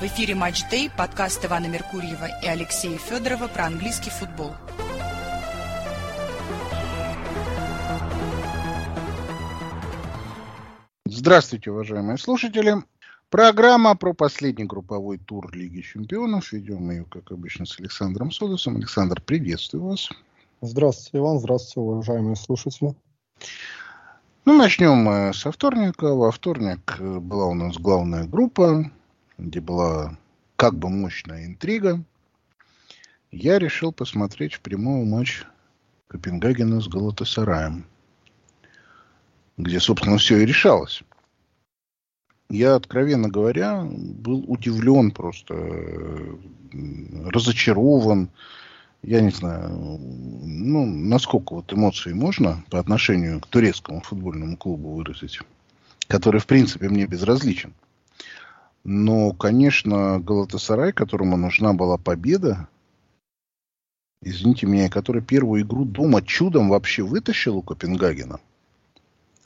В эфире «Матч Дэй», подкаст Ивана Меркурьева и Алексея Федорова про английский футбол. Здравствуйте, уважаемые слушатели. Программа про последний групповой тур Лиги Чемпионов. Ведем ее, как обычно, с Александром Содосом. Александр, приветствую вас. Здравствуйте, Иван. Здравствуйте, уважаемые слушатели. Ну, начнем мы со вторника. Во вторник была у нас главная группа, где была как бы мощная интрига. Я решил посмотреть в прямой матч Копенгагена с Галатасараем, где, собственно, все и решалось. Я, откровенно говоря, был удивлен просто, э, разочарован, я не знаю, ну, насколько вот эмоции можно по отношению к турецкому футбольному клубу выразить, который, в принципе, мне безразличен. Но, конечно, Галатасарай, которому нужна была победа, извините меня, который первую игру дома чудом вообще вытащил у Копенгагена,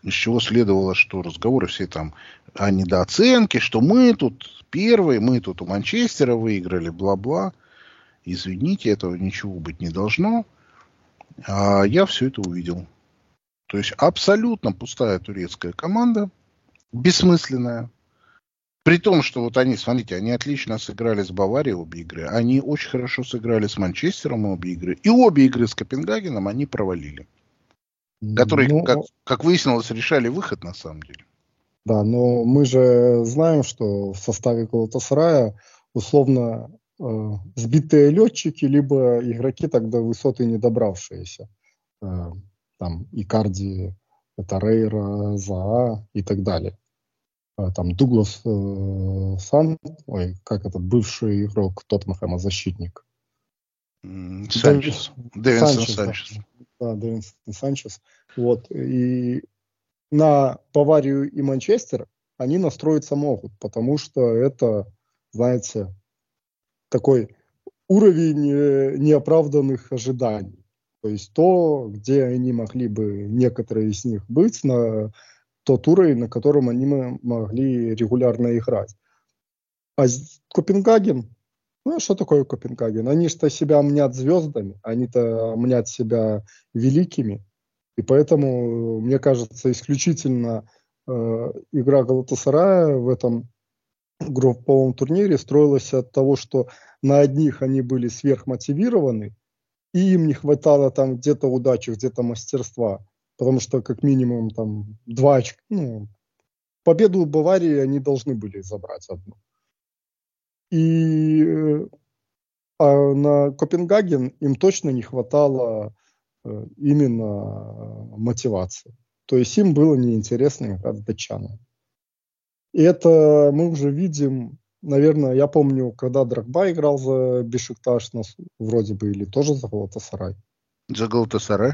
из чего следовало, что разговоры все там о недооценке, что мы тут первые, мы тут у Манчестера выиграли, бла-бла. Извините, этого ничего быть не должно. А я все это увидел. То есть абсолютно пустая турецкая команда, бессмысленная. При том, что вот они, смотрите, они отлично сыграли с Баварией обе игры. Они очень хорошо сыграли с Манчестером обе игры. И обе игры с Копенгагеном они провалили. Которые, ну, как, как выяснилось, решали выход на самом деле. Да, но мы же знаем, что в составе Галатасарая условно Э, сбитые летчики, либо игроки тогда высоты не добравшиеся. Э, там Икарди, Тарейра, Заа и так далее. Э, там Дуглас Сан, ой, как этот бывший игрок Тоттенхэма, защитник. Санчес. Дэвинсон Санчес. Да, Дэвинсон Санчес. Вот. И на Баварию и Манчестер они настроиться могут, потому что это, знаете, такой уровень э, неоправданных ожиданий. То есть то, где они могли бы, некоторые из них быть, на тот уровень, на котором они могли регулярно играть. А Копенгаген, ну что такое Копенгаген? Они что себя мнят звездами, они-то мнят себя великими. И поэтому, мне кажется, исключительно э, игра Галатасарая в этом групповом турнире строилась от того, что на одних они были сверхмотивированы, и им не хватало там где-то удачи, где-то мастерства, потому что как минимум там два очка, ну, победу Баварии они должны были забрать одну. И а на Копенгаген им точно не хватало э, именно мотивации. То есть им было неинтересно играть с. И это мы уже видим, наверное, я помню, когда Драгба играл за Бешикташ, нас вроде бы, или тоже за Галатасарай. За Галатасарай?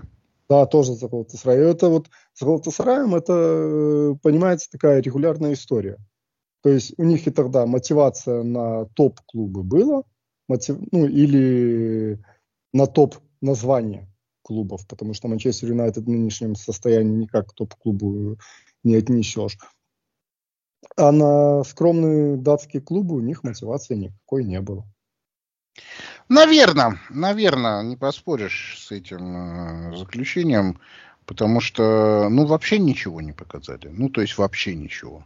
Да, тоже за Галатасарай. Это вот с Галатасараем это, понимаете, такая регулярная история. То есть у них и тогда мотивация на топ-клубы была, мотив, ну или на топ название клубов, потому что Манчестер Юнайтед в нынешнем состоянии никак топ-клубу не отнесешь. А на скромные датские клубы у них мотивации никакой не было. Наверное, наверное, не поспоришь с этим э, заключением, потому что, ну, вообще ничего не показали. Ну, то есть вообще ничего.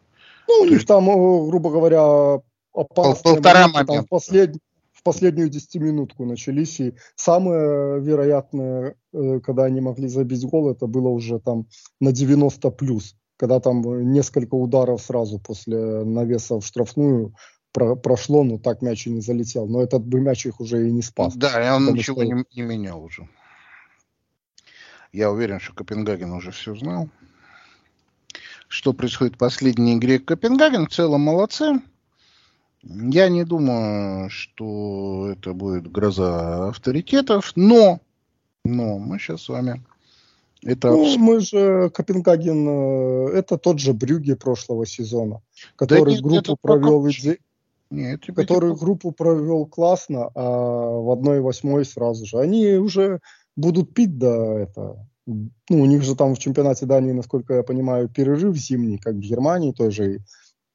Ну, у них есть... там, грубо говоря, опасные полтора моменты, там, в, послед... в последнюю десятиминутку начались. И самое вероятное, э, когда они могли забить гол, это было уже там на 90 плюс когда там несколько ударов сразу после навеса в штрафную про прошло, но так мяч и не залетел. Но этот бы мяч их уже и не спас. Да, и он ничего что... не, не менял уже. Я уверен, что Копенгаген уже все знал. Что происходит в последней игре Копенгаген, в целом молодцы. Я не думаю, что это будет гроза авторитетов, но, но мы сейчас с вами это... Ну, мы же, Копенгаген, э, это тот же Брюги прошлого сезона, который да нет, группу провел иде... нет, который группу провел классно, а в одной восьмой сразу же. Они уже будут пить до этого. Ну, у них же там в чемпионате Дании, насколько я понимаю, перерыв зимний, как в Германии тоже.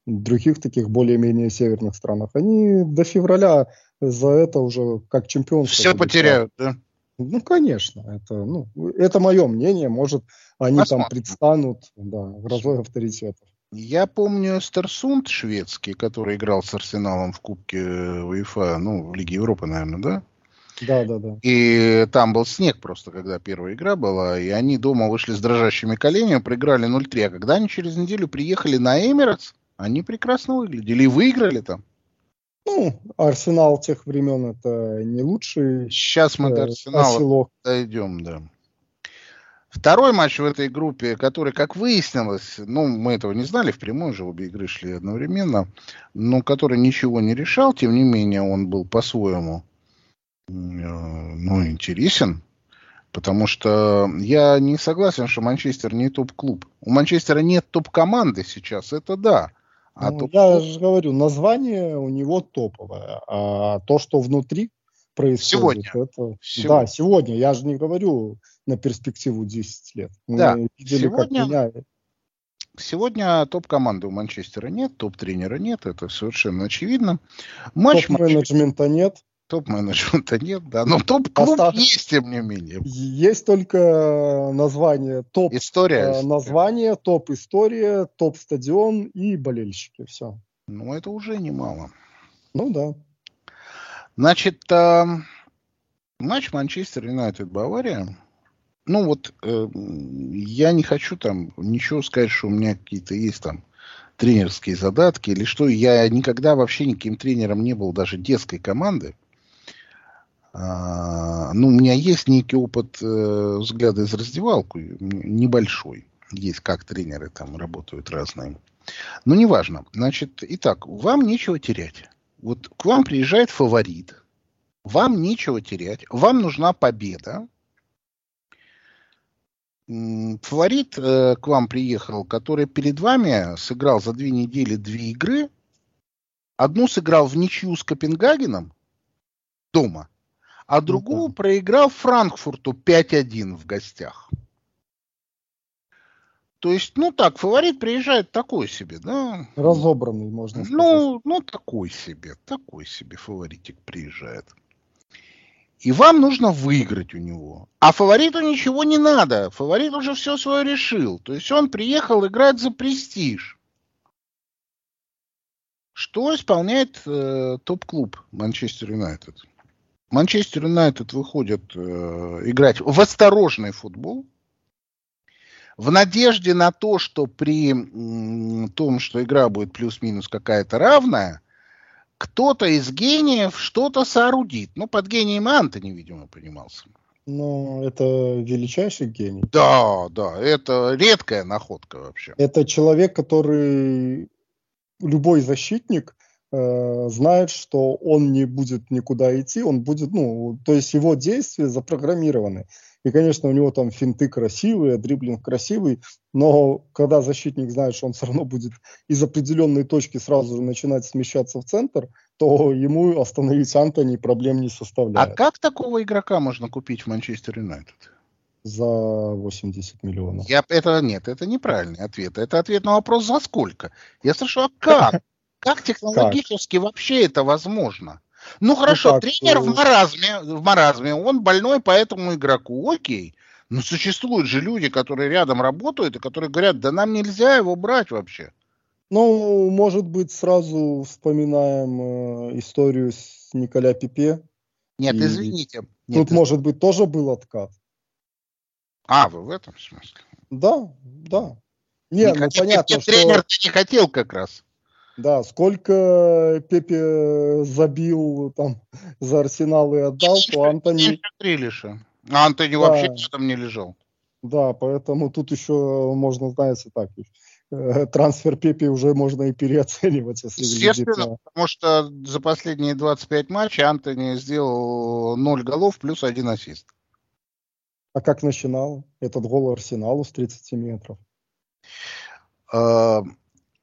других таких более-менее северных странах, они до февраля за это уже как чемпионство. Все потеряют, да? Ну, конечно, это, ну, это мое мнение, может, они Посмотрим. там предстанут да, грозой авторитетов. Я помню Стерсунд шведский, который играл с Арсеналом в Кубке УЕФА, ну, в Лиге Европы, наверное, да? Да, да, да. И там был снег просто, когда первая игра была, и они дома вышли с дрожащими коленями, проиграли 0-3, а когда они через неделю приехали на Эмиратс, они прекрасно выглядели и выиграли там. Ну, Арсенал тех времен это не лучший. Сейчас мы до э, Арсенала дойдем, да. Второй матч в этой группе, который, как выяснилось, ну, мы этого не знали, впрямую же обе игры шли одновременно, но который ничего не решал, тем не менее он был по-своему, э, ну, интересен. Потому что я не согласен, что Манчестер не топ-клуб. У Манчестера нет топ-команды сейчас, это да. А ну, топ я же говорю, название у него топовое, а то, что внутри происходит, сегодня. это... Сегодня. Да, сегодня. Я же не говорю на перспективу 10 лет. Мы да. видели, сегодня... как меняет. Сегодня топ-команды у Манчестера нет, топ-тренера нет, это совершенно очевидно. Матч топ-менеджмента Манчестер... нет. Топ-менеджмента нет, да. Но топ-клуб Остав... есть, тем не менее. Есть только название топ. История. Э, название, топ-история, топ-стадион и болельщики. Все. Ну, это уже немало. Ну, да. Значит, э, матч Манчестер Юнайтед Бавария. Ну вот, э, я не хочу там ничего сказать, что у меня какие-то есть там тренерские задатки или что. Я никогда вообще никаким тренером не был даже детской команды. А, ну, у меня есть некий опыт э, взгляда из раздевалку, небольшой. Есть как тренеры там работают разные. Но неважно. Значит, итак, вам нечего терять. Вот к вам приезжает фаворит. Вам нечего терять. Вам нужна победа. Фаворит э, к вам приехал, который перед вами сыграл за две недели две игры. Одну сыграл в ничью с Копенгагеном дома – а другую проиграл Франкфурту 5-1 в гостях. То есть, ну так, фаворит приезжает такой себе, да? Разобранный, можно сказать. Ну, ну такой себе, такой себе фаворитик приезжает. И вам нужно выиграть у него. А фавориту ничего не надо. Фаворит уже все свое решил. То есть он приехал играть за престиж. Что исполняет э, топ-клуб Манчестер Юнайтед? Манчестер Юнайтед выходит э, играть в осторожный футбол, в надежде на то, что при м, том, что игра будет плюс-минус какая-то равная, кто-то из гениев что-то соорудит. Ну, под гением Антони, видимо, понимался. Ну, это величайший гений. Да, да, это редкая находка вообще. Это человек, который любой защитник Э, знает, что он не будет никуда идти, он будет, ну, то есть его действия запрограммированы. И, конечно, у него там финты красивые, дриблинг красивый, но когда защитник знает, что он все равно будет из определенной точки сразу же начинать смещаться в центр, то ему остановить Антони проблем не составляет. А как такого игрока можно купить в Манчестер Юнайтед? За 80 миллионов. Я, это нет, это неправильный ответ. Это ответ на вопрос за сколько. Я спрашиваю, а как? Как технологически вообще это возможно? Ну хорошо, ну, тренер в маразме, в маразме, он больной по этому игроку, окей. Но существуют же люди, которые рядом работают и которые говорят, да нам нельзя его брать вообще. Ну, может быть, сразу вспоминаем э, историю с Николя Пипе. Нет, и извините. Нет, тут, может быть, тоже был откат. А, вы в этом смысле? Да, да. Нет, не ну, понятно, что... Тренер не хотел как раз. Да, сколько Пепе забил там за Арсенал и отдал, то Антони... Грилиша. А Антони да. вообще там не лежал. Да, поэтому тут еще можно, знаете, так, э, трансфер Пепе уже можно и переоценивать, если Естественно, на... потому что за последние 25 матчей Антони сделал 0 голов плюс один ассист. А как начинал этот гол Арсеналу с 30 метров?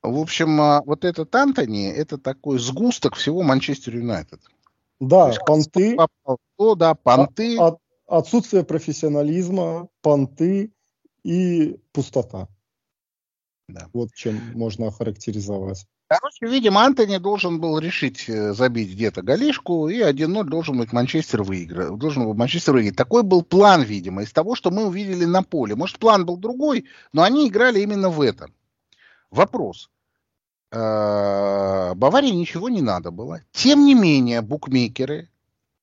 А, в общем, а, вот этот Антони, это такой сгусток всего Манчестер Юнайтед. Да, есть, понты. Попал, да, понты. От, отсутствие профессионализма, понты и пустота. Да. Вот чем можно охарактеризовать. Короче, видимо, Антони должен был решить э, забить где-то голишку, и 1-0 должен быть Манчестер выиграть. Должен был Манчестер выиграть. Такой был план, видимо, из того, что мы увидели на поле. Может, план был другой, но они играли именно в этом. Вопрос. Э, Баварии ничего не надо было. Тем не менее, букмекеры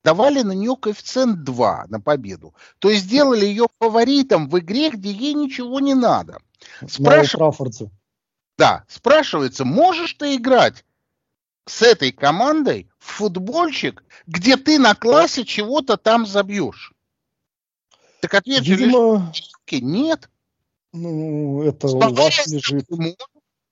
давали на нее коэффициент 2 на победу. То есть сделали ее фаворитом в игре, где ей ничего не надо. Спрашивается, да, спрашивается, можешь ты играть с этой командой в футбольчик, где ты на классе чего-то там забьешь? Так ответ Видимо... лишь нет. Ну, это с у вас лежит. Может,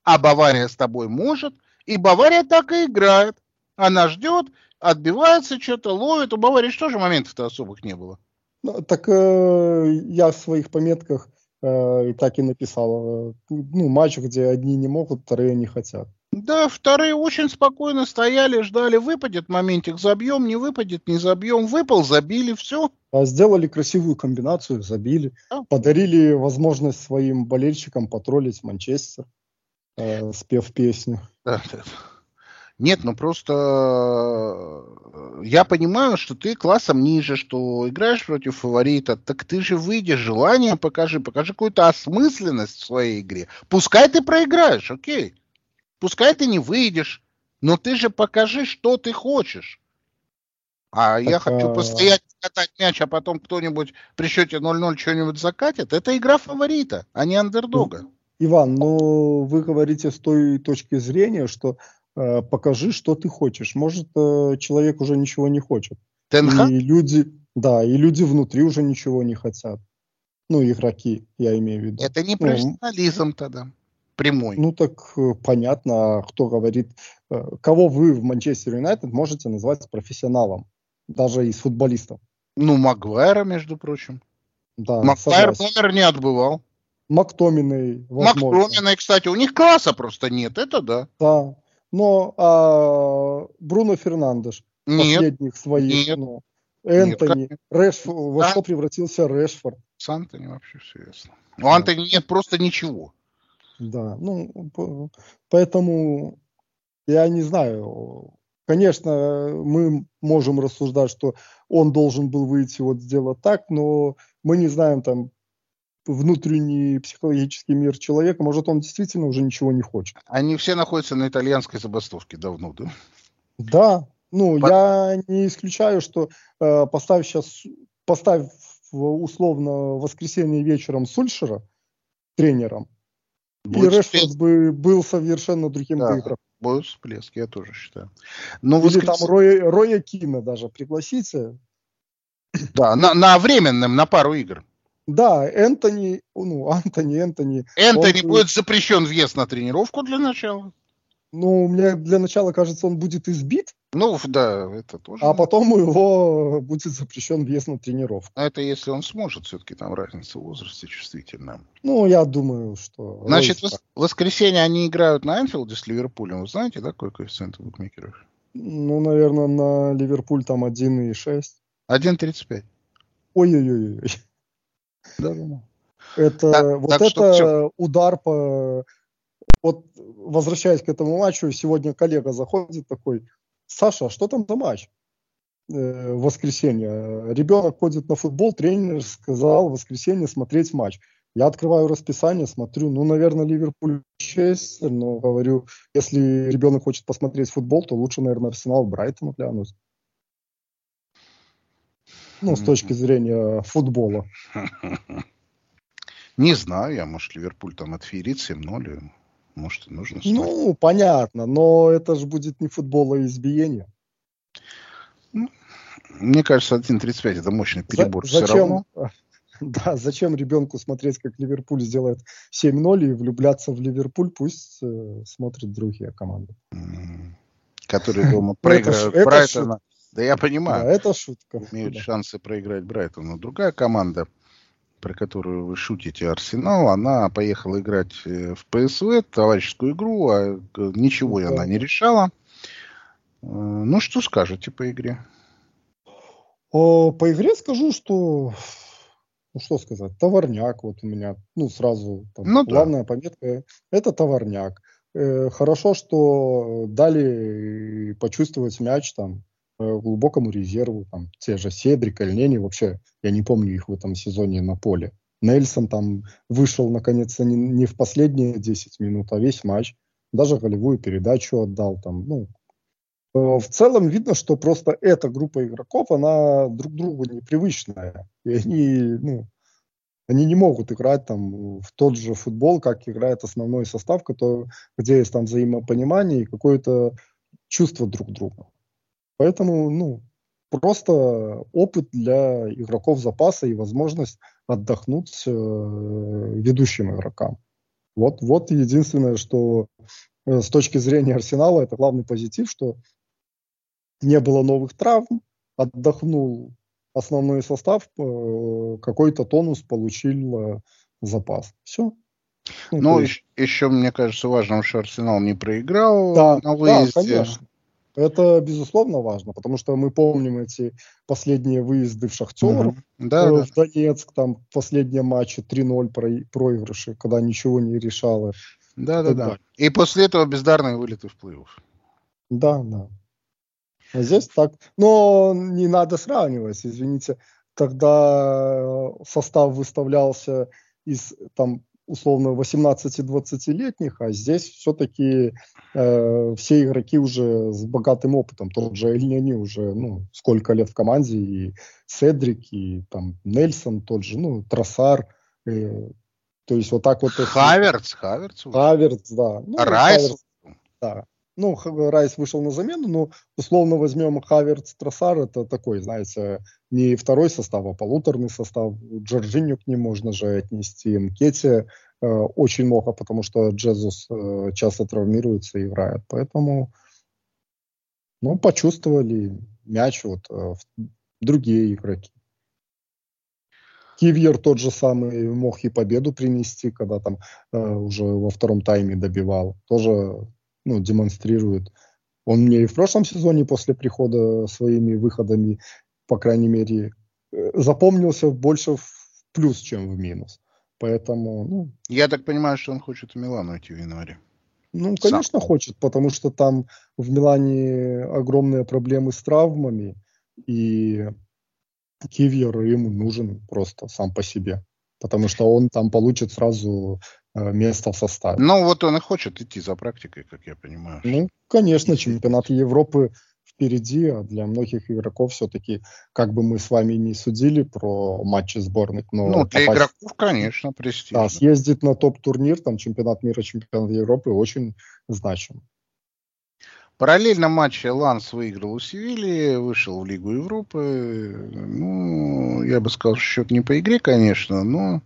а Бавария с тобой может, и Бавария так и играет. Она ждет, отбивается, что-то ловит. У Баварии что же моментов-то особых не было? Ну, так э, я в своих пометках э, так и написал. Э, ну, матч, где одни не могут, вторые не хотят. Да, вторые очень спокойно стояли, ждали, выпадет моментик, забьем, не выпадет, не забьем, выпал, забили, все. А сделали красивую комбинацию, забили, да. подарили возможность своим болельщикам потроллить Манчестер, э, спев песню. Да, да. Нет, ну просто э, я понимаю, что ты классом ниже, что играешь против фаворита, так ты же выйдешь, желание покажи, покажи какую-то осмысленность в своей игре. Пускай ты проиграешь, окей. Пускай ты не выйдешь, но ты же покажи, что ты хочешь. А так, я хочу постоять, катать мяч, а потом кто-нибудь при счете 0-0 что-нибудь закатит. Это игра фаворита, а не андердога. Иван, но вы говорите с той точки зрения, что Э, покажи, что ты хочешь. Может, э, человек уже ничего не хочет. ТНХ? И люди, да, и люди внутри уже ничего не хотят. Ну, игроки, я имею в виду. Это не ну, профессионализм ну, тогда, прямой. Ну, так э, понятно, а кто говорит, кого вы в Манчестер Юнайтед можете назвать профессионалом, даже из футболистов. Ну, Магуайра, между прочим. Да, Магуайр номер не отбывал. Мактоминой, возможно. Мактоминой, кстати, у них класса просто нет, это да. Да, но а, Бруно Фернандеш, нет, последних своих, нет, ну, Энтони, нет, Рэш, во что превратился Решфорд. С Антони вообще все ясно. У да. Антони нет просто ничего. Да, ну, поэтому я не знаю. Конечно, мы можем рассуждать, что он должен был выйти вот сделать так, но мы не знаем там внутренний психологический мир человека, может, он действительно уже ничего не хочет. Они все находятся на итальянской забастовке давно, да? Да, ну, По... я не исключаю, что э, поставь сейчас, поставь условно воскресенье вечером Сульшера тренером, Будет и Решфорд бы был совершенно другим да, игроком. Будет всплеск, я тоже считаю. Но Или воскрес... там Роя, Роя Кина даже пригласите. Да, на, на временном, на пару игр. Да, Энтони, ну, Антони, Энтони. Энтони он... будет запрещен въезд на тренировку для начала. Ну, мне для начала кажется, он будет избит. Ну, да, это тоже. А потом у его будет запрещен въезд на тренировку. А это если он сможет, все-таки там разница в возрасте чувствительная. Ну, я думаю, что... Значит, в воскресенье они играют на Энфилде с Ливерпулем. Вы знаете, да, какой коэффициент у букмекеров? Ну, наверное, на Ливерпуль там 1,6. 1,35. Ой-ой-ой. Да, да. Это так, вот так это что, удар по вот возвращаясь к этому матчу, сегодня коллега заходит такой, Саша, а что там за матч? Э, в воскресенье. Ребенок ходит на футбол, тренер сказал в воскресенье смотреть матч. Я открываю расписание, смотрю, ну, наверное, Ливерпуль 6, но говорю, если ребенок хочет посмотреть футбол, то лучше, наверное, Арсенал Брайтон глянуть. Ну, с точки зрения футбола. Не знаю я, может, Ливерпуль там отферит 7-0, может, и нужно стать. Ну, понятно, но это же будет не футбол, а избиение. Ну, мне кажется, 1.35 это мощный перебор. За, зачем, равно. Да, зачем ребенку смотреть, как Ливерпуль сделает 7-0 и влюбляться в Ливерпуль, пусть э, смотрят другие команды. Которые дома проиграют Брайтона да я понимаю. Да, это шутка. Имеют да. шансы проиграть Брайтону. Другая команда, про которую вы шутите, Арсенал, она поехала играть э, в ПСВ, товарищескую игру, а э, ничего да. она не решала. Э, ну, что скажете по игре? О, по игре скажу, что ну что сказать, товарняк вот у меня, ну сразу там, Ну да. главная пометка, это товарняк. Э, хорошо, что дали почувствовать мяч там глубокому резерву, там те же Седрик, Эльнени, вообще я не помню их в этом сезоне на поле. Нельсон там вышел наконец-то не, не в последние 10 минут, а весь матч. Даже голевую передачу отдал там, ну, Э, в целом видно, что просто эта группа игроков, она друг другу непривычная. И они, ну, они не могут играть там в тот же футбол, как играет основной состав, который, где есть там взаимопонимание и какое-то чувство друг друга. Поэтому, ну, просто опыт для игроков запаса и возможность отдохнуть э, ведущим игрокам. Вот, вот единственное, что э, с точки зрения Арсенала, это главный позитив, что не было новых травм, отдохнул основной состав, э, какой-то тонус получил э, запас. Все. Ну, ну есть... еще, мне кажется, важно, что Арсенал не проиграл да, на выезде. Да, конечно. Это, безусловно, важно, потому что мы помним эти последние выезды в Шахтер, угу. да, э, в да. Донецк, там последние матчи 3-0 проигрыши, когда ничего не решало. Да, да, да. И после этого бездарные вылеты в плей-офф. Да, да. А здесь так. Но не надо сравнивать, извините. Тогда состав выставлялся из там условно 18-20-летних, а здесь все-таки э, все игроки уже с богатым опытом. Тот же Эльняни уже ну, сколько лет в команде, и Седрик, и там Нельсон тот же, ну, Тросар. Э, то есть вот так вот... Хаверц, Хаверц. Хаверц, да. Ну, Райс. Хаверц, да. Ну, Райс вышел на замену, но условно возьмем Хаверц, Тросар, это такой, знаете, не второй состав, а полуторный состав. Джорджиню к ним можно же отнести. Мкетти э, очень много, потому что Джезус э, часто травмируется и играет. Поэтому, ну, почувствовали мяч вот э, другие игроки. Кивьер тот же самый мог и победу принести, когда там э, уже во втором тайме добивал. Тоже ну, демонстрирует. Он мне и в прошлом сезоне после прихода своими выходами, по крайней мере, э, запомнился больше в плюс, чем в минус. Поэтому, ну... Я так понимаю, что он хочет в Милан уйти в январе. Ну, конечно, Сам. хочет, потому что там в Милане огромные проблемы с травмами, и Кивьер ему нужен просто сам по себе, потому что он там получит сразу место в составе. Ну, вот он и хочет идти за практикой, как я понимаю. Ну, конечно, чемпионат Европы впереди, а для многих игроков все-таки, как бы мы с вами не судили про матчи сборных, но... Ну, для попасть... игроков, конечно, престижно. Да, съездить на топ-турнир, там, чемпионат мира, чемпионат Европы, очень значим. Параллельно матче Ланс выиграл у Севильи, вышел в Лигу Европы. Ну, я бы сказал, счет не по игре, конечно, но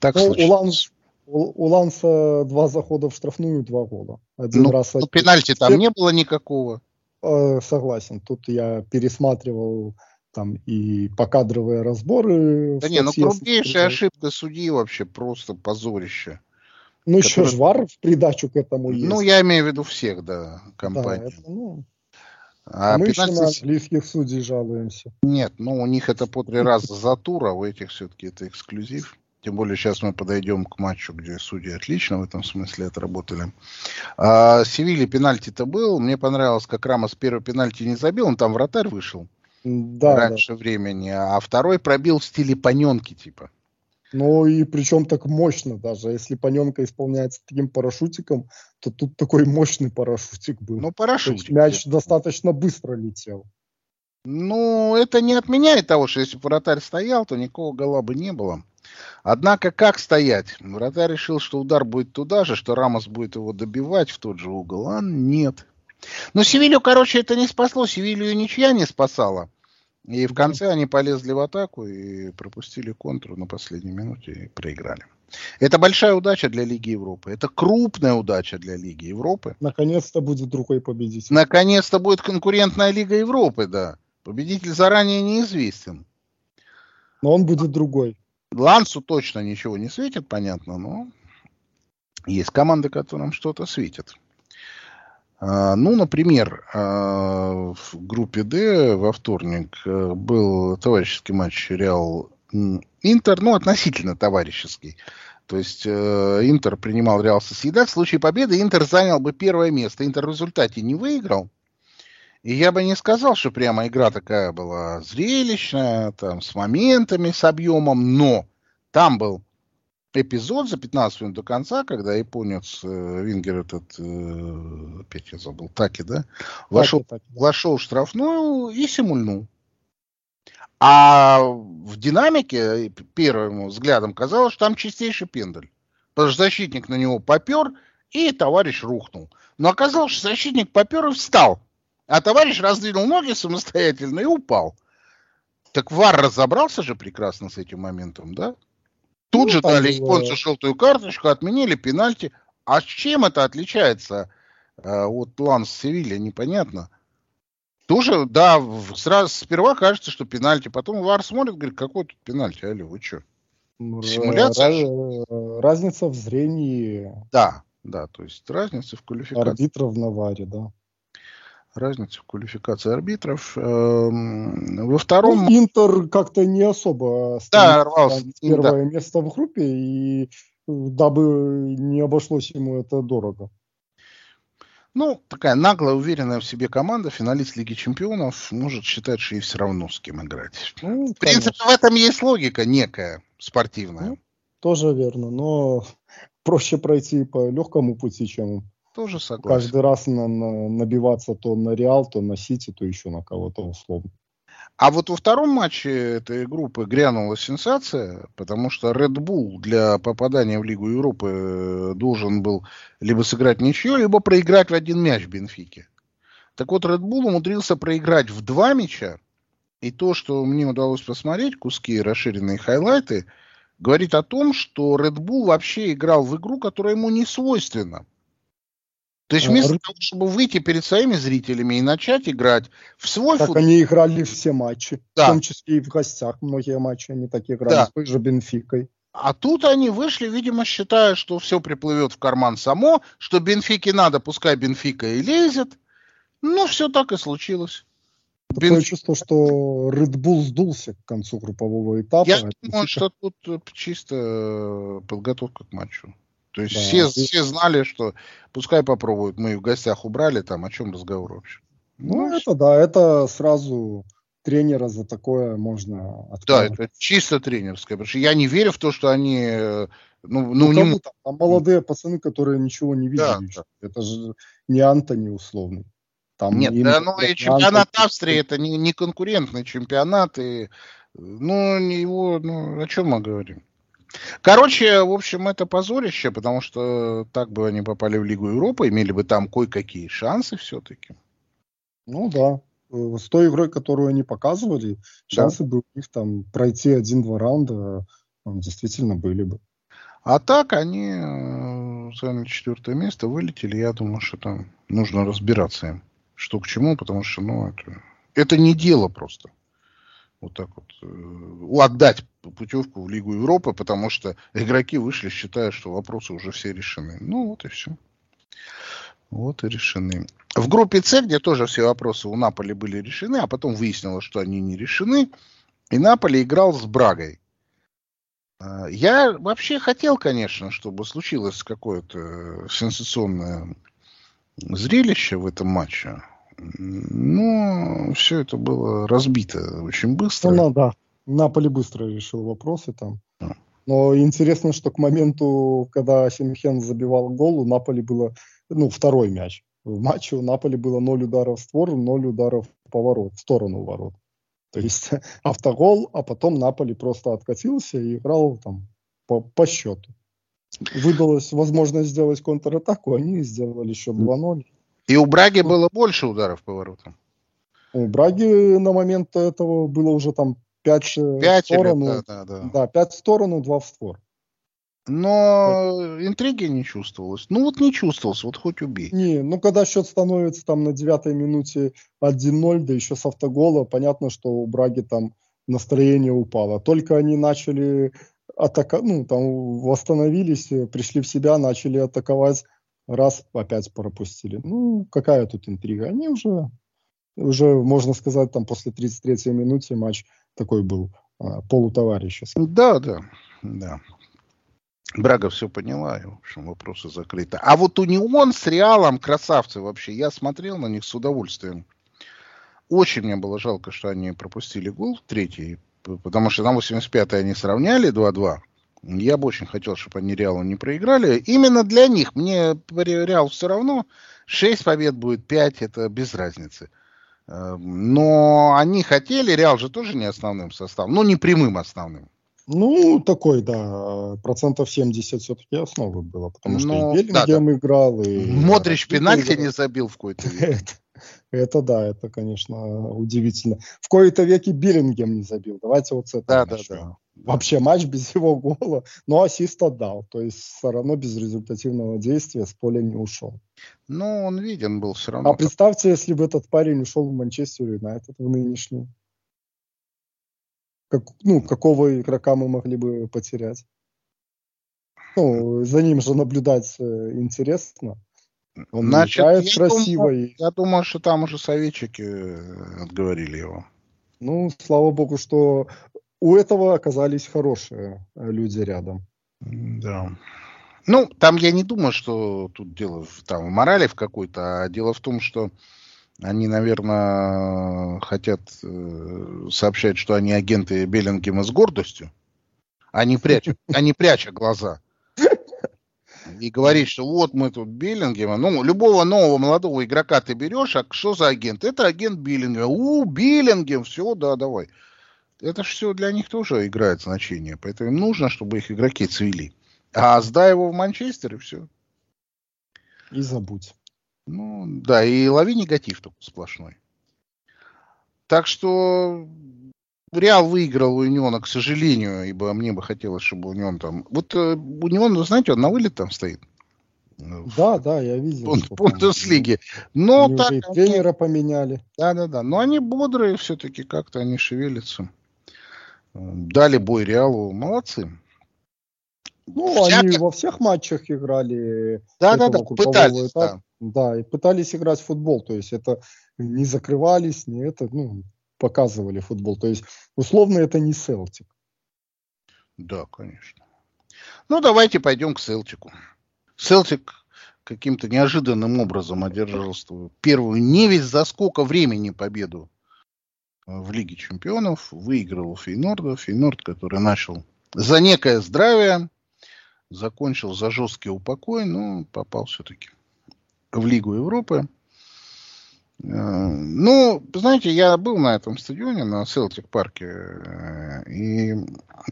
так ну, у, Ланс, у, у Ланса два захода в штрафную, два гола. Один ну, раз ну, пенальти там не было никакого. Э, согласен. Тут я пересматривал там и покадровые разборы. Да не, ну крупнейшая ошибка судьи вообще просто позорище. Ну, который... еще жвар в придачу к этому есть. Ну, я имею в виду всех, да, компаний. Да, это, ну... А, а мы пенальти... еще на английских судей жалуемся. Нет, ну у них это по три раза за тур, а у этих все-таки это эксклюзив. Тем более сейчас мы подойдем к матчу, где судьи отлично в этом смысле отработали. А, Севилье пенальти-то был. Мне понравилось, как Рамос первый пенальти не забил. Он там вратарь вышел да, раньше да. времени. А второй пробил в стиле паненки типа. Ну и причем так мощно даже. Если паненка исполняется таким парашютиком, то тут такой мощный парашютик был. Ну парашютик. мяч достаточно быстро летел. Ну, это не отменяет того, что если бы вратарь стоял, то никакого гола бы не было. Однако как стоять? Вратарь решил, что удар будет туда же, что Рамос будет его добивать в тот же угол, а нет. Но Севилью, короче, это не спасло. Севилью ничья не спасала. И в конце они полезли в атаку и пропустили контру на последней минуте и проиграли. Это большая удача для Лиги Европы. Это крупная удача для Лиги Европы. Наконец-то будет другой победитель. Наконец-то будет конкурентная Лига Европы, да. Победитель заранее неизвестен. Но он будет другой. Лансу точно ничего не светит, понятно, но есть команды, которым что-то светит. А, ну, например, а, в группе D во вторник э, был товарищеский матч Реал Интер, ну, относительно товарищеский. То есть э, Интер принимал Реал Соседа. В случае победы Интер занял бы первое место. Интер в результате не выиграл. И я бы не сказал, что прямо игра такая была зрелищная, там, с моментами, с объемом, но там был эпизод за 15 минут до конца, когда японец э, Вингер этот, э, опять я забыл, Таки, да, вошел, таки, таки. вошел в штрафную и симульнул. А в динамике первым взглядом казалось, что там чистейший пендаль. Потому что защитник на него попер, и товарищ рухнул. Но оказалось, что защитник попер и встал. А товарищ раздвинул ноги самостоятельно и упал. Так Вар разобрался же прекрасно с этим моментом, да? Тут ну, же дали японцу желтую карточку, отменили пенальти. А с чем это отличается э, от Ланс Севилья, непонятно. Тоже, да, сразу сперва кажется, что пенальти, потом Вар смотрит, говорит, какой тут пенальти, алло, вы что? Симуляция? Разница в зрении. Да, да, то есть разница в квалификации. Арбитров на Варе, да. Разница в квалификации арбитров. Эм, во втором... Ну, Интер как-то не особо да, рвался. первое да. место в группе, и дабы не обошлось ему это дорого. Ну, такая наглая, уверенная в себе команда, финалист Лиги Чемпионов, может считать, что ей все равно с кем играть. Ну, в принципе, в этом есть логика некая спортивная. Ну, тоже верно, но проще пройти по легкому пути, чем тоже согласен. каждый раз на, на, набиваться то на Реал, то на Сити, то еще на кого-то условно. А вот во втором матче этой группы грянула сенсация, потому что Red Bull для попадания в Лигу Европы э, должен был либо сыграть ничью, либо проиграть в один мяч Бенфике. Так вот, Red Bull умудрился проиграть в два мяча, и то, что мне удалось посмотреть, куски расширенные хайлайты, говорит о том, что Red Bull вообще играл в игру, которая ему не свойственна. То есть вместо того, чтобы выйти перед своими зрителями и начать играть в свой так футбол... они играли все матчи, да. в том числе и в гостях многие матчи они так играли, да. с той же Бенфикой. А тут они вышли, видимо, считая, что все приплывет в карман само, что Бенфике надо, пускай Бенфика и лезет. Ну, все так и случилось. Такое Бенф... чувство, что Red Bull сдулся к концу группового этапа. Я а думаю, что тут э, чисто э, подготовка к матчу. То есть да. все, все знали, что пускай попробуют, мы в гостях убрали, там о чем разговор вообще. Ну, ну это да, это сразу тренера за такое можно отказать. Да, это чисто тренерское, потому что я не верю в то, что они... Э, ну, ну, ну не... там, там молодые пацаны, которые ничего не видели. Да, да. Это же не Антони условный. Там Нет, да, ну и чемпионат Антони... Австрии это не, не конкурентный чемпионат, и ну, его, ну, о чем мы говорим? Короче, в общем, это позорище, потому что так бы они попали в Лигу Европы, имели бы там кое-какие шансы все-таки. Ну да. С той игрой, которую они показывали, шансы да. бы у них там пройти один-два раунда действительно были бы. А так они э, заняли четвертое место, вылетели. Я думаю, что там нужно разбираться им, что к чему, потому что, ну, это, это не дело просто вот так вот э, отдать путевку в Лигу Европы, потому что игроки вышли, считая, что вопросы уже все решены. Ну вот и все. Вот и решены. В группе С, где тоже все вопросы у Наполи были решены, а потом выяснилось, что они не решены, и Наполи играл с Брагой. А, я вообще хотел, конечно, чтобы случилось какое-то сенсационное зрелище в этом матче. Но все это было разбито очень быстро. Ну, да. Наполи быстро решил вопросы там. Но интересно, что к моменту, когда Симхен забивал гол, у Наполи было, ну, второй мяч. В матче у Наполи было 0 ударов в створ, 0 ударов в поворот, в сторону ворот. То есть автогол, а потом Наполи просто откатился и играл там по, по счету. Выдалась возможность сделать контратаку, они сделали еще 2-0. И у Браги было больше ударов по воротам. У Браги на момент этого было уже там 5, 5 в сторону. да, да, да. да, 5 в сторону, 2 в створ. Но интриги не чувствовалось. Ну вот не чувствовалось, вот хоть убей. Не, ну когда счет становится там на девятой минуте 1-0, да еще с автогола, понятно, что у Браги там настроение упало. Только они начали атаковать, ну там восстановились, пришли в себя, начали атаковать раз опять пропустили. Ну, какая тут интрига? Они уже, уже можно сказать, там после 33-й минуты матч такой был а, полутоварищеский. Да, да, да. Брага все поняла, и, в общем, вопросы закрыты. А вот Унион с Реалом красавцы вообще. Я смотрел на них с удовольствием. Очень мне было жалко, что они пропустили гол третий, потому что на 85-й они сравняли 2-2. Я бы очень хотел, чтобы они Реалу не проиграли. Именно для них. Мне Реал все равно. 6 побед будет, 5, это без разницы. Эм, но они хотели, Реал же тоже не основным составом, ну не прямым основным. Ну, такой, да, процентов 70 все-таки основы было, потому что ну, и Беллингем да, да. играл, и... Модрич пенальти не забил в какой-то Это да, это, конечно, удивительно. В кои-то веки Биллингем не забил. Давайте вот с этого Да, начнем. да, да. Вообще матч без его гола, но ассист отдал. То есть все равно без результативного действия с поля не ушел. Ну, он виден был все равно. А представьте, если бы этот парень ушел в Манчестер Юнайтед в нынешний. Как, ну, какого игрока мы могли бы потерять? Ну, за ним же наблюдать э, интересно. Он Значит, красиво. Думаю, я думаю, что там уже советчики э, отговорили его. Ну, слава богу, что у этого оказались хорошие э, люди рядом. Да. Ну, там я не думаю, что тут дело в, там, в морали в какой-то, а дело в том, что они, наверное, хотят э, сообщать, что они агенты Беллингема с гордостью, не пряча, а не пряча глаза и говорить, что вот мы тут Биллингема, ну, любого нового молодого игрока ты берешь, а что за агент? Это агент Биллингема. У, Биллингем, все, да, давай. Это же все для них тоже играет значение, поэтому им нужно, чтобы их игроки цвели. А сдай его в Манчестер и все. И забудь. Ну, да, и лови негатив только сплошной. Так что Реал выиграл у Униона, к сожалению, ибо мне бы хотелось, чтобы Унион там... Вот э, Унион, знаете, он на вылет там стоит. Да, да, я видел. В Бундеслиге. Но они так... Уже тренера поменяли. Да, да, да. Но они бодрые все-таки, как-то они шевелятся. Дали бой Реалу. Молодцы. Ну, Всяко... они во всех матчах играли. Да, да, да, пытались. Да. да, и пытались играть в футбол. То есть это не закрывались, не это, ну, показывали футбол. То есть, условно, это не Селтик. Да, конечно. Ну, давайте пойдем к Селтику. Селтик каким-то неожиданным образом одержал первую не весь за сколько времени победу в Лиге Чемпионов. Выиграл Фейнорда. Фейнорд, который начал за некое здравие, закончил за жесткий упокой, но попал все-таки в Лигу Европы. Ну, знаете, я был на этом стадионе, на Селтик парке, э, и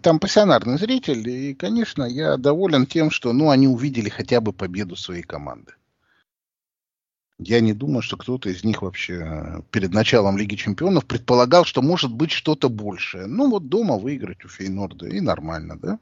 там пассионарный зритель, и, конечно, я доволен тем, что, ну, они увидели хотя бы победу своей команды. Я не думаю, что кто-то из них вообще перед началом Лиги Чемпионов предполагал, что может быть что-то большее. Ну, вот дома выиграть у Фейнорда, и нормально, да?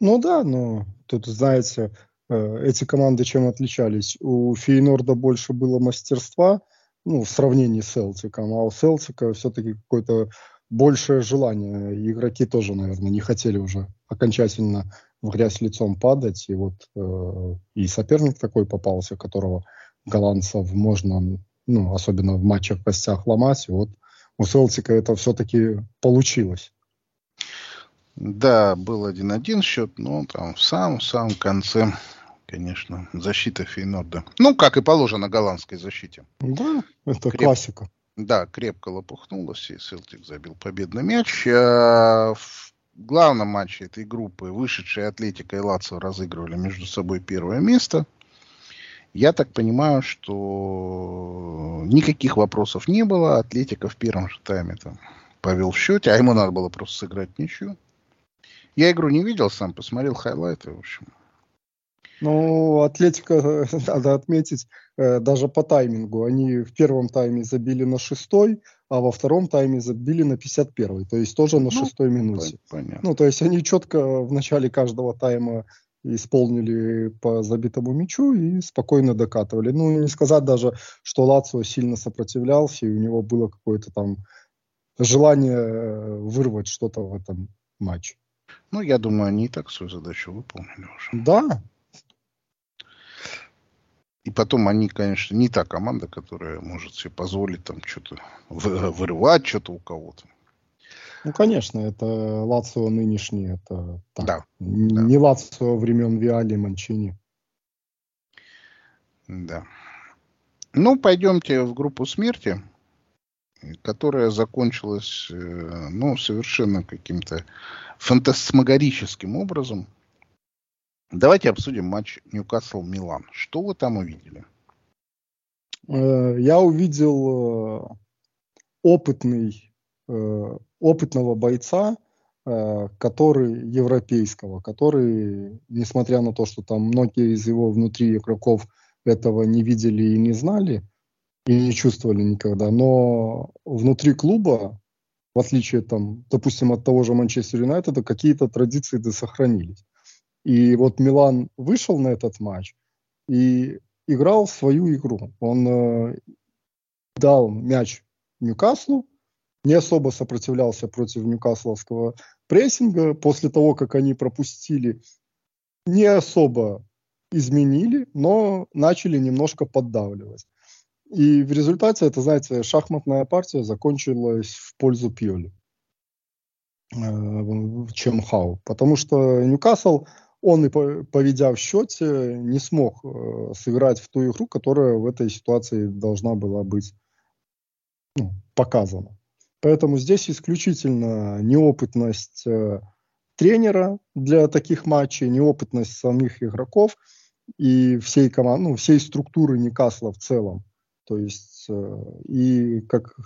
Ну да, но тут, знаете, э, эти команды чем отличались? У Фейнорда больше было мастерства, ну, в сравнении с Селтиком, а у Селтика все-таки какое-то большее желание. Игроки тоже, наверное, не хотели уже окончательно в грязь лицом падать. И вот э, и соперник такой попался, которого голландцев можно, ну, особенно в матчах в гостях ломать. И вот у Селтика это все-таки получилось. Да, был 1-1 счет, но там в самом-самом конце конечно, защита Фейнорда. Ну, как и положено голландской защите. Да, это Креп... классика. Да, крепко лопухнулась, и Селтик забил победный мяч. А в главном матче этой группы вышедшие Атлетика и Лацио разыгрывали между собой первое место. Я так понимаю, что никаких вопросов не было. Атлетика в первом же тайме там повел в счете, а ему надо было просто сыграть ничью. Я игру не видел, сам посмотрел хайлайты, в общем. Ну, Атлетика, надо отметить, э, даже по таймингу. Они в первом тайме забили на шестой, а во втором тайме забили на 51 то есть тоже на ну, шестой минуте. Понятно. Ну, то есть они четко в начале каждого тайма исполнили по забитому мячу и спокойно докатывали. Ну, не сказать даже, что Лацио сильно сопротивлялся, и у него было какое-то там желание э, вырвать что-то в этом матче. Ну, я думаю, они и так свою задачу выполнили уже. Да, и потом они, конечно, не та команда, которая может себе позволить там что-то вырывать что-то у кого-то. Ну, конечно, это Лацио нынешний, это так. Да. Не да. Лацио времен Виали, Манчини. Да. Ну, пойдемте в группу смерти, которая закончилась, э, ну, совершенно каким-то фантасмагорическим образом. Давайте обсудим матч Ньюкасл-Милан. Что вы там увидели? Э, я увидел э, опытный, опытного бойца, который европейского, который, несмотря на то, что там многие из его внутри игроков этого не видели и не знали, и не чувствовали никогда. Но внутри клуба, в отличие, там, допустим, от того же Манчестер Юнайтеда, какие-то традиции да сохранились. И вот Милан вышел на этот матч и играл свою игру. Он э, дал мяч Ньюкаслу, не особо сопротивлялся против ньюкасловского прессинга. После того, как они пропустили, не особо изменили, но начали немножко поддавливать. И в результате, это, знаете, шахматная партия закончилась в пользу Пьоли, э, чем Хау. Потому что Ньюкасл, он и поведя в счете, не смог э, сыграть в ту игру, которая в этой ситуации должна была быть ну, показана. Поэтому здесь исключительно неопытность э, тренера для таких матчей, неопытность самих игроков – и всей команды, ну, всей структуры Никасла в целом. То есть, э, и как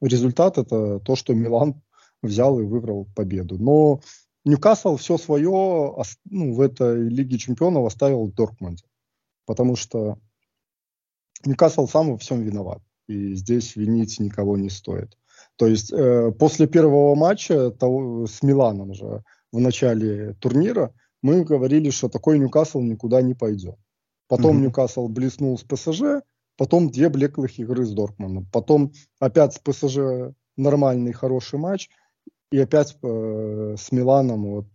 результат это то, что Милан взял и выиграл победу. Но Ньюкасл все свое ну, в этой Лиге Чемпионов оставил в Дортмунде. Потому что Ньюкасл сам во всем виноват. И здесь винить никого не стоит. То есть э, после первого матча того, с Миланом же в начале турнира мы говорили, что такой Ньюкасл никуда не пойдет. Потом mm-hmm. Ньюкасл блеснул с ПСЖ, потом две блеклых игры с Дортманом. Потом опять с ПСЖ нормальный, хороший матч. И опять э, с Миланом вот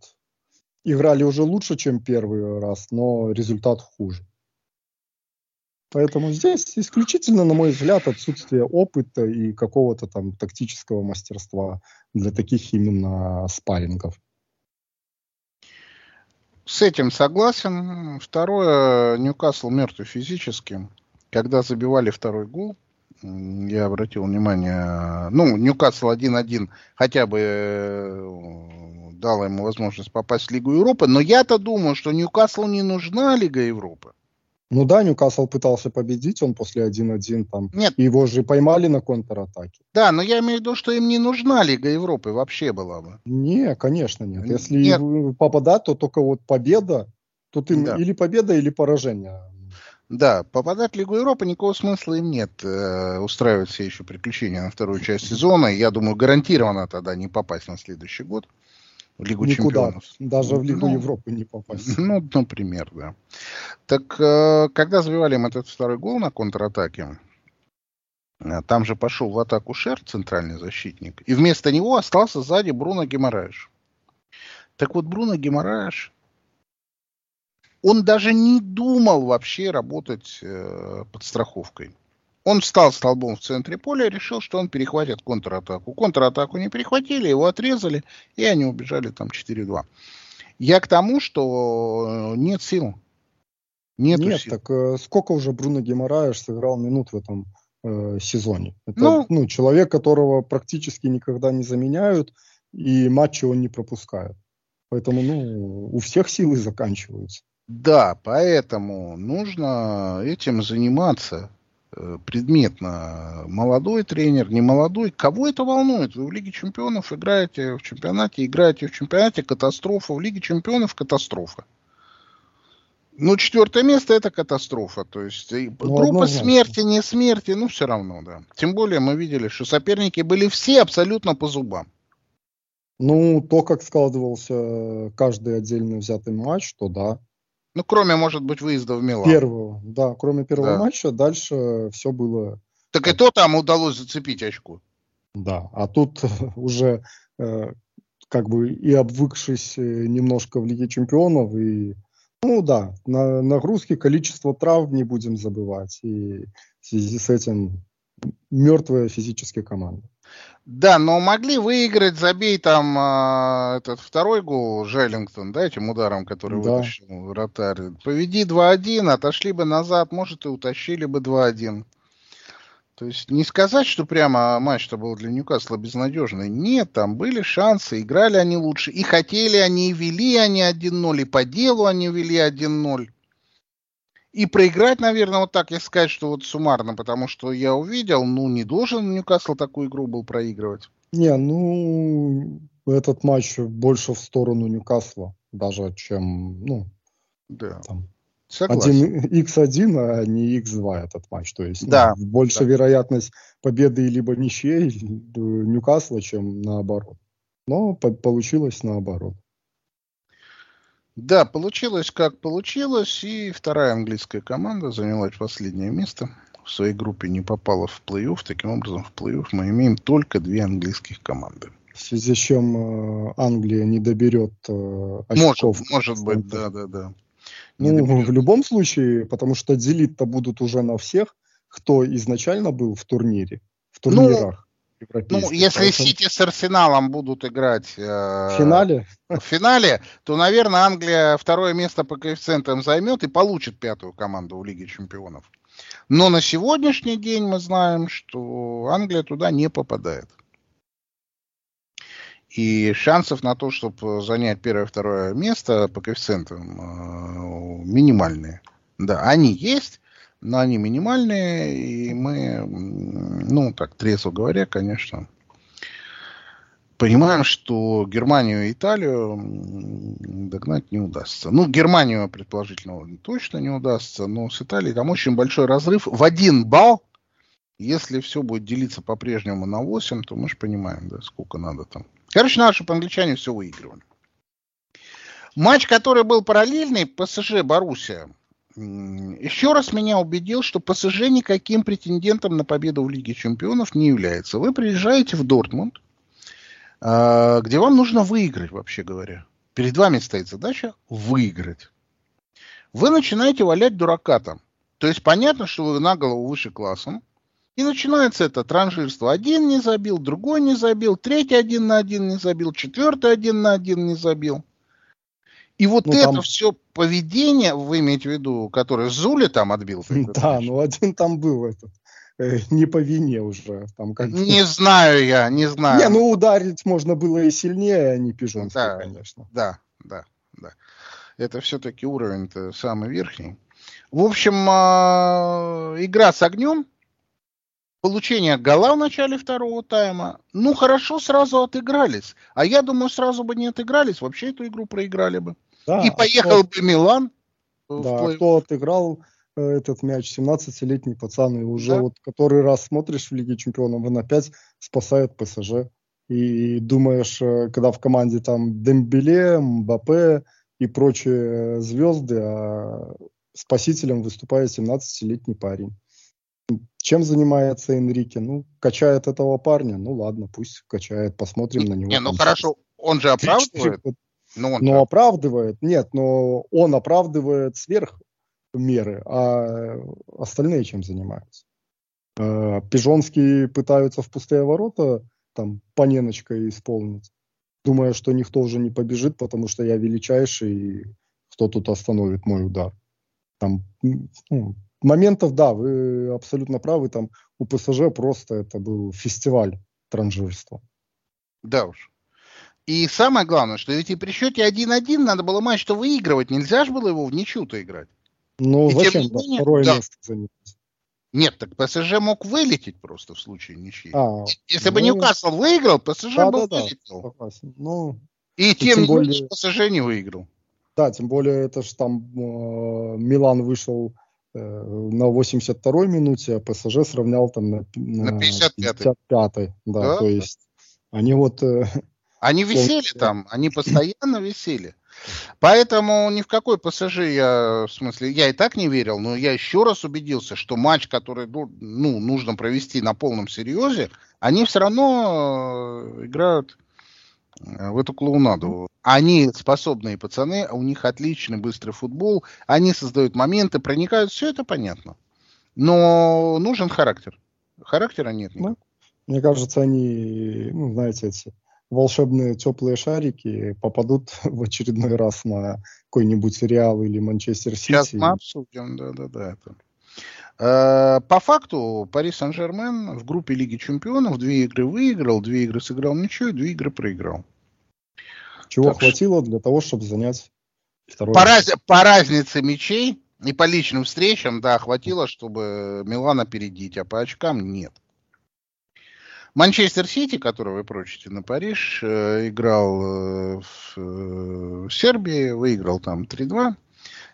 играли уже лучше, чем первый раз, но результат хуже. Поэтому здесь исключительно, на мой взгляд, отсутствие опыта и какого-то там тактического мастерства для таких именно спаррингов. С этим согласен. Второе, Ньюкасл мертвый физически. Когда забивали второй гол, я обратил внимание, ну, Ньюкасл 1-1 хотя бы э, дала ему возможность попасть в Лигу Европы, но я-то думаю, что Ньюкаслу не нужна Лига Европы. Ну да, Ньюкасл пытался победить, он после 1-1 там. Нет. Его же поймали на контратаке. Да, но я имею в виду, что им не нужна Лига Европы вообще была бы. Не, конечно нет. Если нет. попадать, то только вот победа, тут им да. или победа, или поражение. Да, попадать в Лигу Европы никакого смысла им нет. Э, устраивать все еще приключения на вторую часть сезона. Я думаю, гарантированно тогда не попасть на следующий год в Лигу Никуда, Чемпионов. Даже в Лигу ну, Европы не попасть. Ну, например, да. Так, э, когда забивали им этот второй гол на контратаке, э, там же пошел в атаку Шер, центральный защитник, и вместо него остался сзади Бруно Геморраеш. Так вот, Бруно Геморраеш, он даже не думал вообще работать э, под страховкой. Он встал столбом в центре поля и решил, что он перехватит контратаку. Контратаку не перехватили, его отрезали, и они убежали там 4-2. Я к тому, что э, нет сил. Нет, нет сил. так э, сколько уже Бруно Геморраеш сыграл минут в этом э, сезоне? Это ну, ну, человек, которого практически никогда не заменяют, и матчи он не пропускает. Поэтому ну, у всех силы заканчиваются. Да, поэтому нужно этим заниматься. Э, предметно молодой тренер, не молодой. Кого это волнует? Вы в Лиге Чемпионов играете в чемпионате, играете в чемпионате, катастрофа. В Лиге Чемпионов катастрофа. Ну, четвертое место это катастрофа. То есть ну, группа смерти, не смерти, ну, все равно, да. Тем более мы видели, что соперники были все абсолютно по зубам. Ну, то, как складывался каждый отдельно взятый матч, то да. Ну, кроме, может быть, выезда в Милан. Первого, да, кроме первого да. матча, дальше все было... Так и то там удалось зацепить очку. Да, а тут уже э, как бы и обвыкшись э, немножко в Лиге Чемпионов, и, ну да, на, нагрузки, количество трав не будем забывать, и в связи с этим мертвая физическая команда. Да, но могли выиграть, забей там э, этот второй гол Желлингтон, да, этим ударом, который да. вытащил вратарь. Поведи 2-1, отошли бы назад, может, и утащили бы 2-1. То есть не сказать, что прямо матч-то был для Ньюкасла безнадежный. Нет, там были шансы, играли они лучше. И хотели они, и вели они 1-0, и по делу они вели 1-0. И проиграть, наверное, вот так, если сказать, что вот суммарно, потому что я увидел, ну, не должен Ньюкасл такую игру был проигрывать. Не, ну, этот матч больше в сторону Ньюкасла, даже чем, ну, да. там, Согласен. X1, а не X2 этот матч. То есть да, ну, больше да. вероятность победы либо ничьей Ньюкасла, чем наоборот. Но по получилось наоборот. Да, получилось как получилось, и вторая английская команда заняла последнее место. В своей группе не попала в плей-офф. Таким образом, в плей-офф мы имеем только две английских команды. В связи с чем э, Англия не доберет э, очков. Может, может быть, да, да, да. Не ну, доберет. в любом случае, потому что делить-то будут уже на всех, кто изначально был в турнире, в ну, турнирах. Ну, если поэтому... Сити с Арсеналом будут играть э, в финале, в финале, то, наверное, Англия второе место по коэффициентам займет и получит пятую команду в Лиге Чемпионов. Но на сегодняшний день мы знаем, что Англия туда не попадает. И шансов на то, чтобы занять первое-второе место по коэффициентам э, минимальные. Да, они есть, но они минимальные, и мы, ну, так трезво говоря, конечно, понимаем, что Германию и Италию догнать не удастся. Ну, Германию, предположительно, точно не удастся, но с Италией там очень большой разрыв. В один балл, если все будет делиться по-прежнему на 8, то мы же понимаем, да, сколько надо там. Короче, надо, чтобы англичане все выигрывали. Матч, который был параллельный, ПСЖ Боруссия, еще раз меня убедил, что ПСЖ никаким претендентом на победу в Лиге Чемпионов не является. Вы приезжаете в Дортмунд, а, где вам нужно выиграть, вообще говоря. Перед вами стоит задача выиграть. Вы начинаете валять дурака там. То есть понятно, что вы на голову выше классом. И начинается это транжирство. Один не забил, другой не забил, третий один на один не забил, четвертый один на один не забил. И вот ну, это там... все поведение, вы имеете в виду, которое Зули там отбил? Да, ну один там был этот. Э, не по вине уже. Там как не знаю я, не знаю. Не, ну ударить можно было и сильнее, а не Пижонский, да, конечно. Да, да, да. Это все-таки уровень -то самый верхний. В общем, а, игра с огнем, получение гола в начале второго тайма. Ну, хорошо, сразу отыгрались. А я думаю, сразу бы не отыгрались, вообще эту игру проиграли бы. Да, и поехал кто, бы Милан. Да, кто отыграл э, этот мяч, 17-летний пацан, и уже да. вот который раз смотришь в Лиге Чемпионов, он опять спасает ПСЖ. И думаешь, э, когда в команде там Дембеле, Мбаппе и прочие звезды, а спасителем выступает 17-летний парень. Чем занимается Энрике? Ну, качает этого парня. Ну ладно, пусть качает, посмотрим не, на него. Не, ну хорошо, он же оправдывает. Ну, он но оправдывает, нет, но он оправдывает сверх меры, а остальные чем занимаются? Э, Пижонские пытаются в пустые ворота там паненочкой исполнить, думая, что никто уже не побежит, потому что я величайший, и кто тут остановит мой удар. Там, ну, моментов, да, вы абсолютно правы, там у ПСЖ просто это был фестиваль транжирства. Да уж. И самое главное, что ведь и при счете 1-1 надо было матч-то выигрывать. Нельзя же было его в ничью-то играть. Ну, и зачем да, менее, второе да. место занять? Нет, так ПСЖ мог вылететь просто в случае ничьи. А, Если ну, бы Ньюкасл выиграл, ПСЖ да, бы да, вылетел. Да, ну, и тем не более ПСЖ не выиграл. Да, тем более это же там э, Милан вышел на 82-й минуте, а ПСЖ сравнял там на, на, на 55-й. 55 да, да, то есть они вот э, они висели там, они постоянно висели. Поэтому ни в какой ПСЖ я, в смысле, я и так не верил, но я еще раз убедился, что матч, который ну, ну нужно провести на полном серьезе, они все равно э, играют э, в эту клоунаду. Они способные пацаны, у них отличный быстрый футбол, они создают моменты, проникают, все это понятно. Но нужен характер. Характера нет. Ну, Мне кажется, они, ну, знаете, эти волшебные теплые шарики попадут в очередной раз на какой-нибудь Реал или Манчестер Сити. Сейчас мы обсудим, да-да-да. Это. Э, по факту Пари Сан-Жермен в группе Лиги Чемпионов две игры выиграл, две игры сыграл ничью, две игры проиграл. Чего так хватило что... для того, чтобы занять второй по, раз... по разнице мячей и по личным встречам, да, хватило, чтобы Милан опередить, а по очкам нет. Манчестер Сити, который вы прочите на Париж, э, играл э, в Сербии, выиграл там 3-2,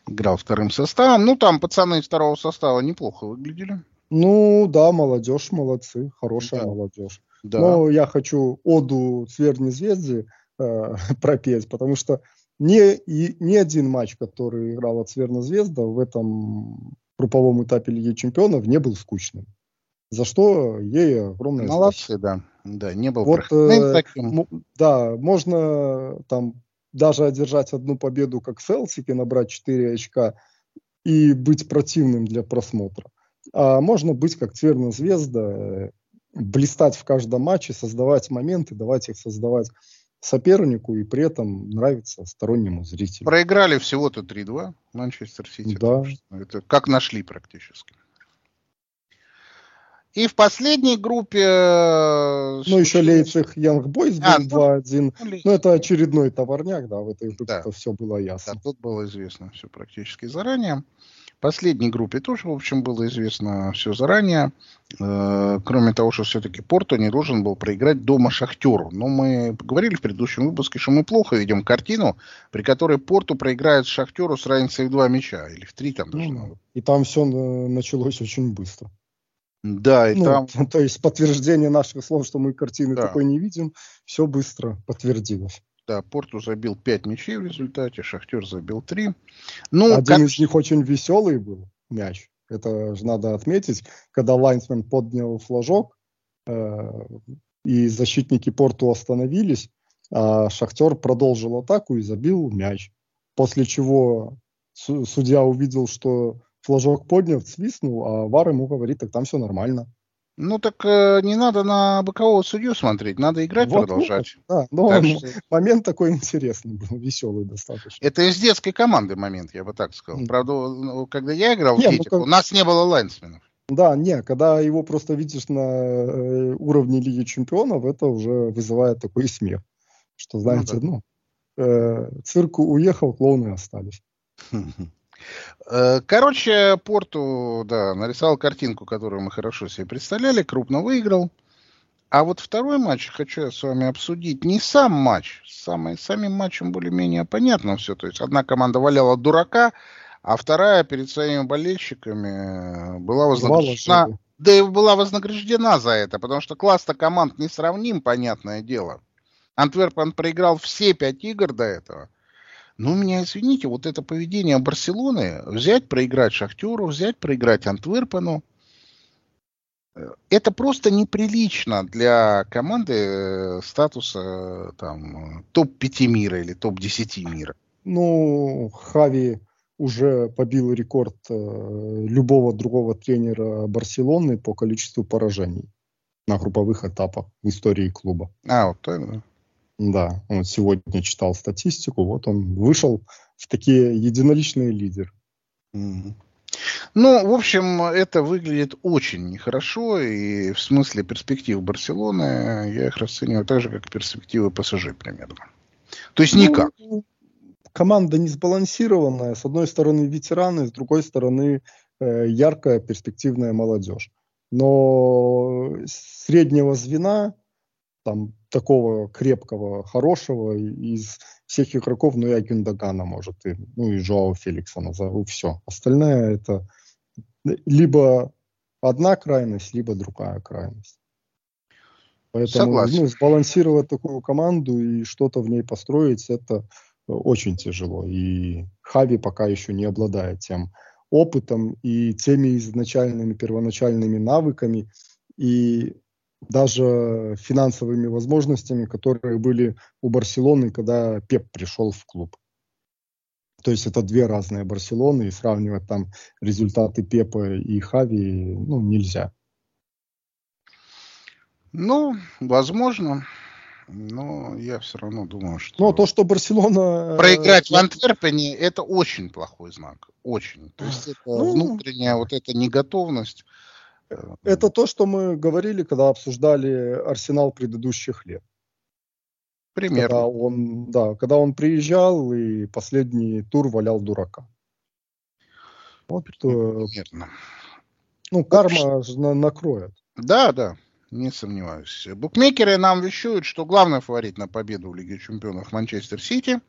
играл вторым составом. Ну, там пацаны из второго состава неплохо выглядели. Ну, да, молодежь, молодцы, хорошая да. молодежь. Да. Но я хочу оду Цверни Звезды э, пропеть, потому что ни, и, ни один матч, который играла Цверна Звезда в этом групповом этапе Лиги Чемпионов не был скучным. За что ей огромное Молодцы, спасибо. да. Да, не был вот, э, таким. Да, можно там даже одержать одну победу, как Селсики, набрать 4 очка и быть противным для просмотра. А можно быть как Цверна Звезда, э, блистать в каждом матче, создавать моменты, давать их создавать сопернику и при этом нравится стороннему зрителю. Проиграли всего-то 3-2 Манчестер Сити. Да. Это как нашли практически. И в последней группе... Э, ну, еще Лейпциг Янг Бойс был а, 2-1. Ну, ну, это очередной товарняк, да, в этой группе да. все было ясно. Да, тут было известно все практически заранее. В последней группе тоже, в общем, было известно все заранее. Э, кроме того, что все-таки Порту не должен был проиграть дома Шахтеру. Но мы говорили в предыдущем выпуске, что мы плохо видим картину, при которой Порту проиграет Шахтеру с разницей в два мяча. Или в три там даже. Ну, и там все началось очень быстро. Да, и ну, там... То есть подтверждение наших слов, что мы картины да. такой не видим, все быстро подтвердилось. Да, Порту забил 5 мячей в результате, Шахтер забил 3. Ну, Один как... из них очень веселый был мяч. Это же надо отметить, когда Лайнсмен поднял флажок, э, и защитники Порту остановились, а Шахтер продолжил атаку и забил мяч. После чего судья увидел, что флажок поднял, свистнул, а Вар ему говорит, так там все нормально. Ну так э, не надо на бокового судью смотреть, надо играть вот, продолжать. Вот, да, но так что... момент такой интересный был, веселый достаточно. Это из детской команды момент, я бы так сказал. Mm. Правда, ну, когда я играл не, в детях, ну, как... у нас не было лайнсменов. Да, не, когда его просто видишь на э, уровне Лиги Чемпионов, это уже вызывает такой смех. Что, ну знаете, ну, да. ну э, цирк уехал, клоуны остались. Э, короче, Порту, да, нарисовал картинку, которую мы хорошо себе представляли, крупно выиграл. А вот второй матч хочу я с вами обсудить. Не сам матч, самый, самим матчем более-менее понятно все. То есть одна команда валяла дурака, а вторая перед своими болельщиками была вознаграждена. Да и была вознаграждена за это, потому что класс-то команд несравним, понятное дело. Антверпен проиграл все пять игр до этого. Ну, меня извините, вот это поведение Барселоны, взять, проиграть Шахтеру, взять, проиграть Антверпену, э, это просто неприлично для команды э, статуса там, топ-5 мира или топ-10 мира. Ну, Хави уже побил рекорд э, любого другого тренера Барселоны по количеству поражений на групповых этапах в истории клуба. А, вот это. Да, он сегодня читал статистику, вот он вышел в такие единоличные лидеры. Mm-hmm. Ну, в общем, это выглядит очень нехорошо, и в смысле перспектив Барселоны я их расцениваю так же, как перспективы ПСЖ примерно. То есть никак. Ну, команда не сбалансированная. С одной стороны ветераны, с другой стороны э, яркая перспективная молодежь. Но среднего звена там такого крепкого, хорошего из всех игроков, ну, я Гюндагана, может, и, ну, и Жоао Феликса назову, все. Остальное это либо одна крайность, либо другая крайность. Поэтому Согласен. ну, сбалансировать такую команду и что-то в ней построить, это очень тяжело. И Хави пока еще не обладает тем опытом и теми изначальными первоначальными навыками. И даже финансовыми возможностями, которые были у Барселоны, когда Пеп пришел в клуб. То есть это две разные Барселоны, и сравнивать там результаты Пепа и Хави ну, нельзя. Ну, возможно. Но я все равно думаю, что... Но то, что Барселона... Э, Проиграть в Антверпене, это очень плохой знак. Очень. То есть это ну, внутренняя вот эта неготовность. Это то, что мы говорили, когда обсуждали Арсенал предыдущих лет. Примерно. Когда он, да, когда он приезжал и последний тур валял дурака. Вот, э, Примерно. Ну, карма на, накроет. Да, да. Не сомневаюсь. Букмекеры нам вещают, что главный фаворит на победу в Лиге Чемпионов Манчестер Сити.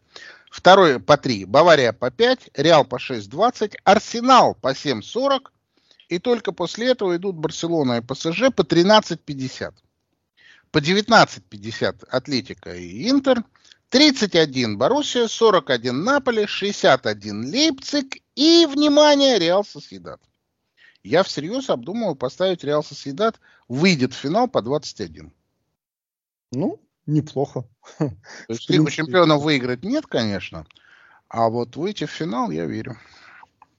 Второй по 3. Бавария по 5. Реал по 6.20. Арсенал по 7.40. И только после этого идут Барселона и ПСЖ по 13.50. По 19.50 Атлетика и Интер. 31 Боруссия, 41 Наполе, 61 Лейпциг и, внимание, Реал Соседат. Я всерьез обдумываю поставить Реал Соседат, выйдет в финал по 21. Ну, неплохо. То есть Лигу чемпионов выиграть нет, конечно, а вот выйти в финал я верю.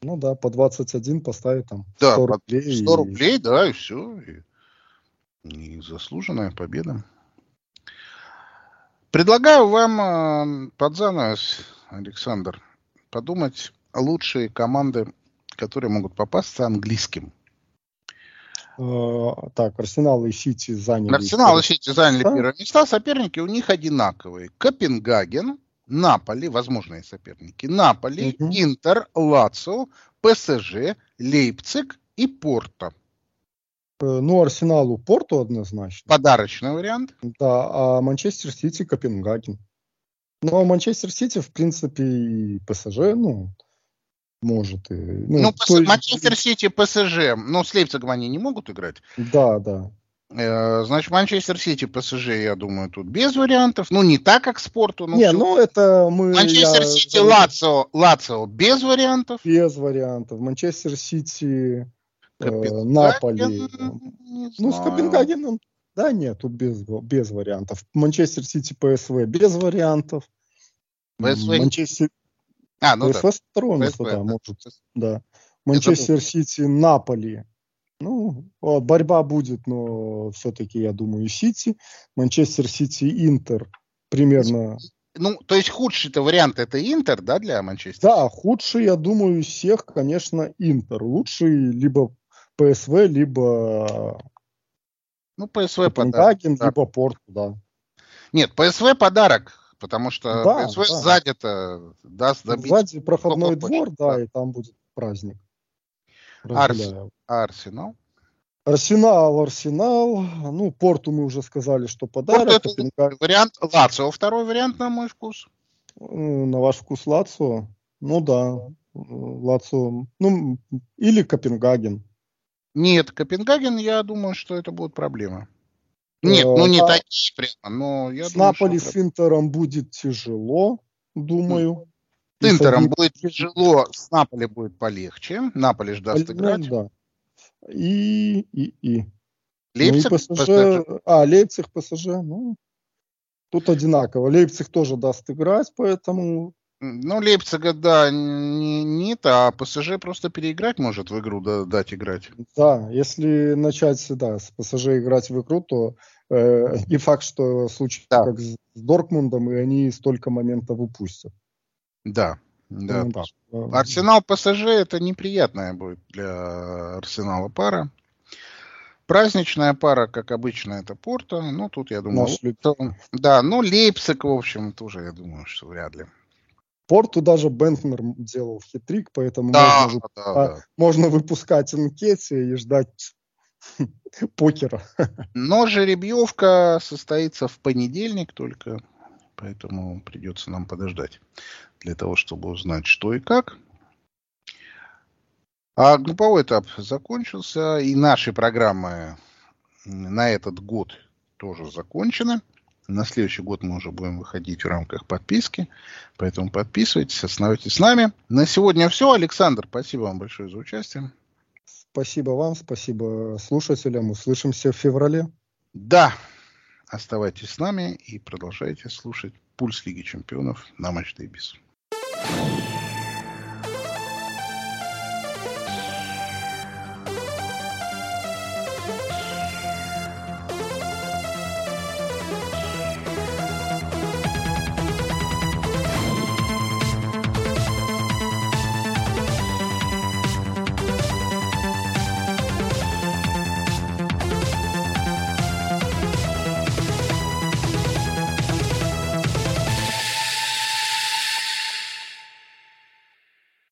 Ну да, по 21 поставить там да, 100 рублей. 100 рублей, и... да, и все. И, и заслуженная победа. Предлагаю вам э, под занавес, Александр, подумать лучшие команды которые могут попасться английским. Э, так, Арсенал и Сити заняли... Арсенал и Сити заняли первое места. Соперники у них одинаковые. Копенгаген, Наполи, возможные соперники. Наполи, угу. Интер, Лацио, ПСЖ, Лейпциг и Порто. Э, ну, Арсеналу Порту однозначно. Подарочный вариант. Да, а Манчестер Сити Копенгаген. Ну, а Манчестер Сити, в принципе, и ПСЖ, ну, может. И, ну, ну то... Манчестер Сити, ПСЖ, но с Лейпцигом они не могут играть. Да, да. Э, значит, Манчестер Сити, ПСЖ, я думаю, тут без вариантов. Ну, не так, как с Порту. Не, все. ну это мы... Манчестер Сити, я... Лацио, Лацио без вариантов. Без вариантов. Манчестер Сити, э, Наполи. Ну, с Копенгагеном. Да, нет, тут без, без вариантов. Манчестер Сити, ПСВ без вариантов. ПСВ... Манчестер, а, ну ПСВ да. второе место, да, может. Да. Манчестер Сити, Наполи. Ну, борьба будет, но все-таки, я думаю, Сити. Манчестер Сити, Интер. Примерно. Ну, то есть худший-то вариант это Интер, да, для Манчестера? Да, худший, я думаю, из всех, конечно, Интер. Лучший либо ПСВ, либо ну, ПСВ подарок. либо Порту, да. Нет, ПСВ подарок потому что да, ПСВ да. сзади-то даст забить. Сзади проходной двор, да, и там будет праздник. Арс... Арсенал? Арсенал, Арсенал. Ну, Порту мы уже сказали, что подарок. Порт это вариант Лацио. Второй вариант, на мой вкус. На ваш вкус Лацио? Ну да. Лацио. Ну, или Копенгаген. Нет, Копенгаген, я думаю, что это будет проблема. Нет, ну не а, такие прямо, но я С думаю, Наполи что... с Интером будет тяжело, думаю. Интером будет тяжело, с Наполи будет полегче. Наполи ждаст ну, играть. Да. И, и, и. Лейпциг, ну, и ПСЖ, ПСЖ. А, Лейпциг, ПСЖ, ну, тут одинаково. Лейпциг тоже даст играть, поэтому ну, Лейпцига, да, не, нет, а ПСЖ просто переиграть может в игру, да, дать играть. Да, если начать, да, с ПСЖ играть в игру, то э, не факт, что случится да. как с Дортмундом, и они столько моментов упустят. Да, да. Да. Арсенал ПСЖ это неприятная будет для Арсенала пара. Праздничная пара, как обычно, это Порто. Ну, тут, я думаю, Наш да, ну, Лейпциг, в общем, тоже, я думаю, что вряд ли. Порту даже Бентнер делал хитрик, поэтому да, можно, да, да. можно выпускать анкете и ждать покера. Но жеребьевка состоится в понедельник только, поэтому придется нам подождать для того, чтобы узнать, что и как. А групповой этап закончился, и наши программы на этот год тоже закончены. На следующий год мы уже будем выходить в рамках подписки. Поэтому подписывайтесь, оставайтесь с нами. На сегодня все. Александр, спасибо вам большое за участие. Спасибо вам, спасибо слушателям. Услышимся в феврале. Да. Оставайтесь с нами и продолжайте слушать «Пульс Лиги Чемпионов» на Матч Дейбис. thank